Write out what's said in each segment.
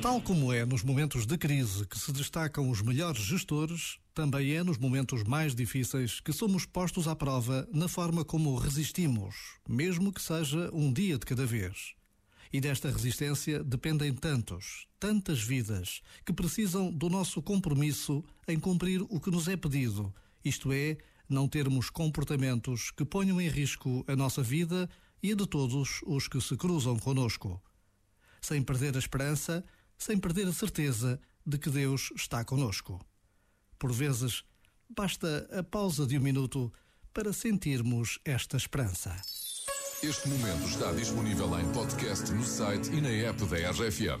Tal como é nos momentos de crise que se destacam os melhores gestores, também é nos momentos mais difíceis que somos postos à prova na forma como resistimos, mesmo que seja um dia de cada vez. E desta resistência dependem tantos, tantas vidas, que precisam do nosso compromisso em cumprir o que nos é pedido, isto é, não termos comportamentos que ponham em risco a nossa vida e a de todos os que se cruzam conosco. Sem perder a esperança, sem perder a certeza de que Deus está conosco. Por vezes, basta a pausa de um minuto para sentirmos esta esperança. Este momento está disponível em podcast no site e na app da RFM.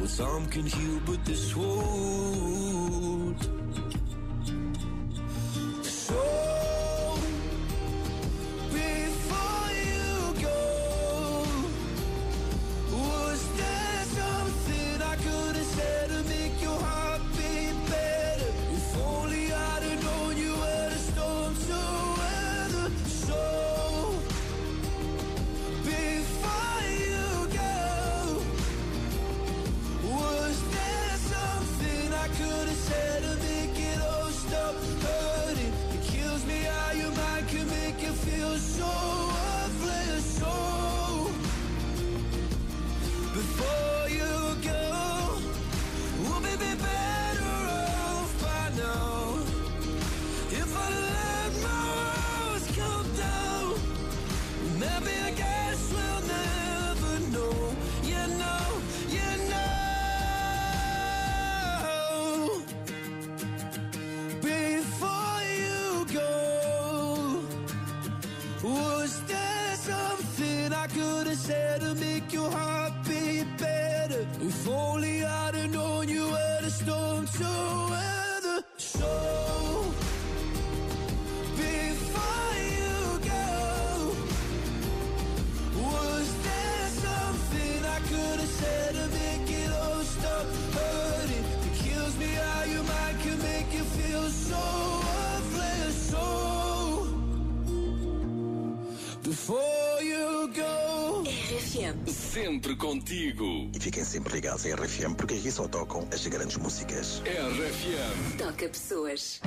Well, some can heal, but this won't. Was I'd have known you were the storm to RFM. Sempre contigo. E fiquem sempre ligados em RFM porque aqui só tocam as grandes músicas. RFM. Toca pessoas.